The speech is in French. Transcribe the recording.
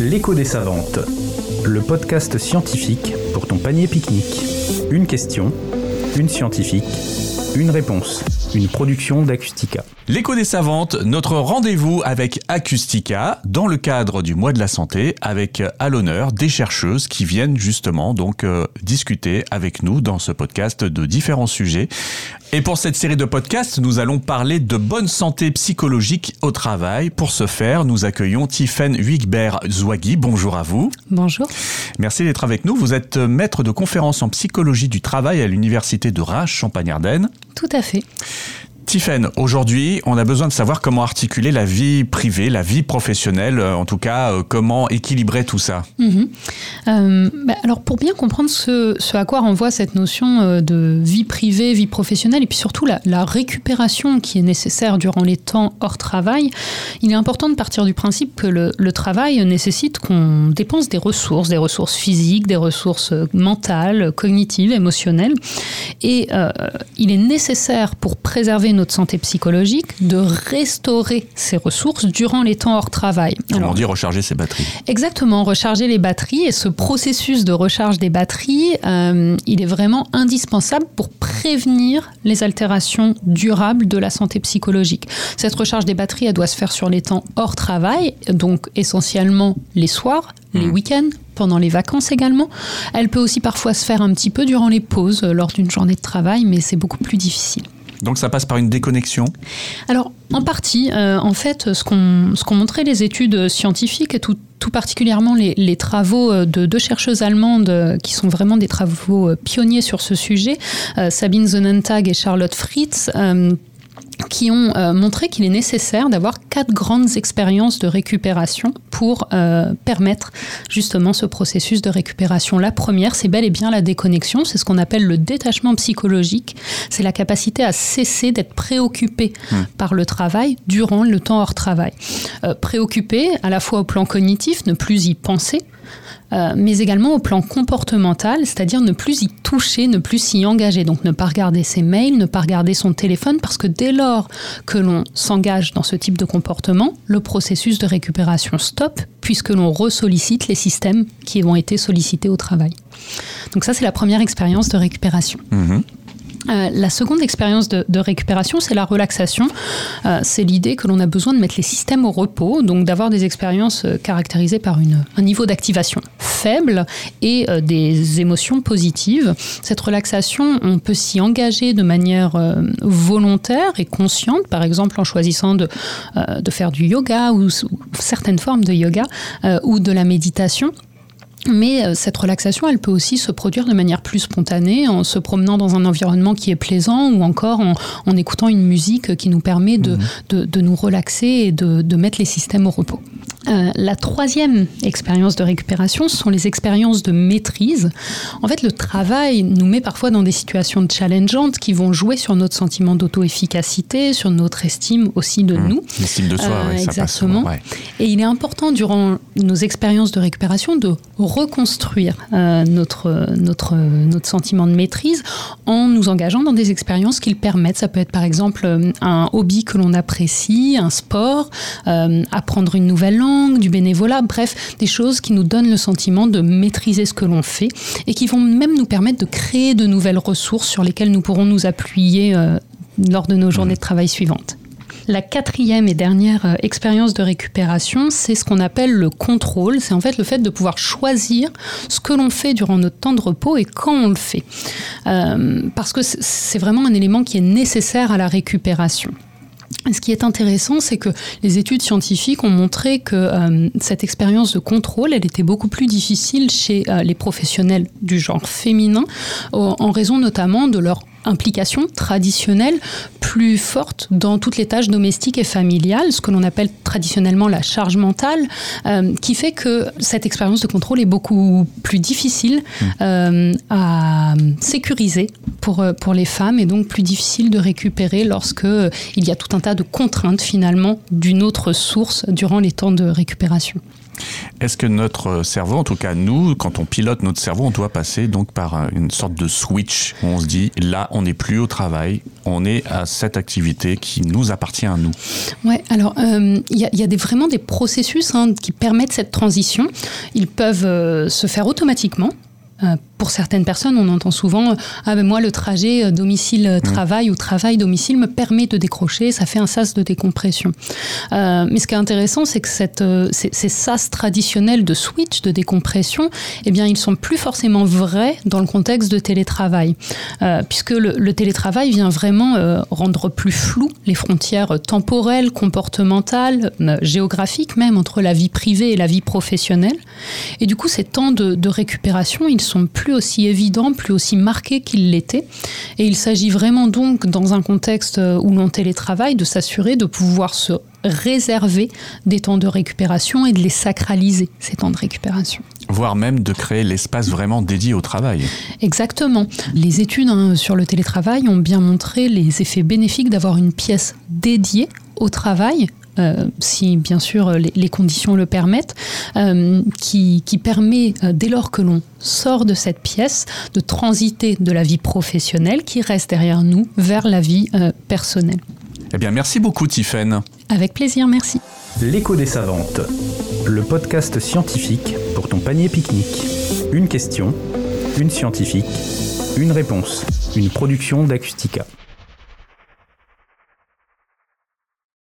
L'écho des savantes, le podcast scientifique pour ton panier pique-nique. Une question, une scientifique, une réponse. Une production d'Acustica. L'écho des savantes, notre rendez-vous avec Acustica dans le cadre du mois de la santé avec à l'honneur des chercheuses qui viennent justement donc euh, discuter avec nous dans ce podcast de différents sujets. Et pour cette série de podcasts, nous allons parler de bonne santé psychologique au travail. Pour ce faire, nous accueillons Tiffaine Wigbert-Zouagui. Bonjour à vous. Bonjour. Merci d'être avec nous. Vous êtes maître de conférence en psychologie du travail à l'université de Reims, Champagne-Ardenne. Tout à fait. Tiffen, aujourd'hui, on a besoin de savoir comment articuler la vie privée, la vie professionnelle, euh, en tout cas, euh, comment équilibrer tout ça. Mhm. Euh, bah, alors, pour bien comprendre ce, à quoi renvoie cette notion de vie privée, vie professionnelle, et puis surtout la, récupération qui est nécessaire durant les temps hors travail, il est important de partir du principe que le, travail nécessite qu'on dépense des ressources, des ressources physiques, des ressources mentales, cognitives, émotionnelles, et il est nécessaire pour préserver notre santé psychologique de restaurer ses ressources durant les temps hors travail. Alors, on dit recharger ses batteries. Exactement, recharger les batteries. Et ce processus de recharge des batteries, euh, il est vraiment indispensable pour prévenir les altérations durables de la santé psychologique. Cette recharge des batteries, elle doit se faire sur les temps hors travail, donc essentiellement les soirs, les mmh. week-ends, pendant les vacances également. Elle peut aussi parfois se faire un petit peu durant les pauses lors d'une journée de travail, mais c'est beaucoup plus difficile. Donc ça passe par une déconnexion Alors, en partie. Euh, en fait, ce qu'ont montré les études scientifiques et tout, tout particulièrement les, travaux de deux chercheuses allemandes euh, qui sont vraiment des travaux euh, pionniers sur ce sujet, Sabine Sonnentag et Charlotte Fritz, qui ont euh, montré qu'il est nécessaire d'avoir quatre grandes expériences de récupération pour euh, permettre justement ce processus de récupération. La première, c'est bel et bien la déconnexion, c'est ce qu'on appelle le détachement psychologique, c'est la capacité à cesser d'être préoccupé mmh. par le travail durant le temps hors travail. Euh, préoccupé à la fois au plan cognitif, ne plus y penser, euh, mais également au plan comportemental, c'est-à-dire ne plus y toucher, ne plus s'y engager. Donc ne pas regarder ses mails, ne pas regarder son téléphone, parce que dès lors que l'on s'engage dans ce type de comportement, le processus de récupération stoppe, puisque l'on resollicite les systèmes qui ont été sollicités au travail. Donc ça, c'est la première expérience de récupération. Mhm. Euh, la seconde expérience de, récupération, c'est la relaxation. Euh, c'est l'idée que l'on a besoin de mettre les systèmes au repos, donc d'avoir des expériences euh, caractérisées par un niveau d'activation faible et des émotions positives. Cette relaxation, on peut s'y engager de manière volontaire et consciente, par exemple en choisissant de, faire du yoga ou certaines formes de yoga ou de la méditation. Mais euh, cette relaxation, elle peut aussi se produire de manière plus spontanée en se promenant dans un environnement qui est plaisant ou encore en, écoutant une musique qui nous permet de, mhm. de, nous relaxer et de, de, mettre les systèmes au repos. Euh, la troisième expérience de récupération, ce sont les expériences de maîtrise. En fait, le travail nous met parfois dans des situations challengeantes qui vont jouer sur notre sentiment d'auto-efficacité, sur notre estime aussi de mmh. nous. L'estime de soi, euh, exactement. Et il est important durant nos expériences de récupération de reconstruire euh, notre, notre, notre sentiment de maîtrise en nous engageant dans des expériences qui le permettent. Ça peut être par exemple un hobby que l'on apprécie, un sport, apprendre une nouvelle langue du bénévolat, bref, des choses qui nous donnent le sentiment de maîtriser ce que l'on fait et qui vont même nous permettre de créer de nouvelles ressources sur lesquelles nous pourrons nous appuyer euh, lors de nos journées de travail suivantes. La quatrième et dernière euh, expérience de récupération, c'est ce qu'on appelle le contrôle. C'est en fait le fait de pouvoir choisir ce que l'on fait durant notre temps de repos et quand on le fait. Euh, parce que c'est vraiment un élément qui est nécessaire à la récupération. Ce qui est intéressant, c'est que les études scientifiques ont montré que euh, cette expérience de contrôle, elle était beaucoup plus difficile chez euh, les professionnels du genre féminin, en raison notamment de leur implication traditionnelle plus forte dans toutes les tâches domestiques et familiales, ce que l'on appelle traditionnellement la charge mentale, euh, qui fait que cette expérience de contrôle est beaucoup plus difficile mmh. euh, à sécuriser pour, euh, pour les femmes et donc plus difficile de récupérer lorsque il y a tout un tas de contraintes finalement d'une autre source durant les temps de récupération. Est-ce que notre cerveau, en tout cas nous, quand on pilote notre cerveau, on doit passer donc par une sorte de switch où on se dit là, on n'est plus au travail, on est à cette activité qui nous appartient à nous. Ouais, alors il y, a, des, vraiment des processus hein, qui permettent cette transition. Ils peuvent se faire automatiquement. Euh, pour certaines personnes, on entend souvent Ah ben moi, le trajet euh, domicile-travail mmh. ou travail-domicile me permet de décrocher, ça fait un sas de décompression. Euh, mais ce qui est intéressant, c'est que cette, ces, sas traditionnels de switch, de décompression, eh bien, ils sont plus forcément vrais dans le contexte de télétravail. puisque le, télétravail vient vraiment rendre plus flou les frontières temporelles, comportementales, géographiques même, entre la vie privée et la vie professionnelle. Et du coup, ces temps de, de récupération, ils sont plus aussi évidents, plus aussi marqués qu'ils l'étaient. Et il s'agit vraiment donc, dans un contexte où l'on télétravaille, de s'assurer de pouvoir se réserver des temps de récupération et de les sacraliser, ces temps de récupération. Voire même de créer l'espace vraiment dédié au travail. Exactement. Les études hein, sur le télétravail ont bien montré les effets bénéfiques d'avoir une pièce dédiée au travail euh, si bien sûr les, conditions le permettent, euh, qui, permet, euh, dès lors que l'on sort de cette pièce, de transiter de la vie professionnelle qui reste derrière nous vers la vie personnelle. Eh bien, merci beaucoup, Tiffaine. Avec plaisir, merci. L'écho des savantes, le podcast scientifique pour ton panier pique-nique. Une question, une scientifique, une réponse, une production d'Acustica.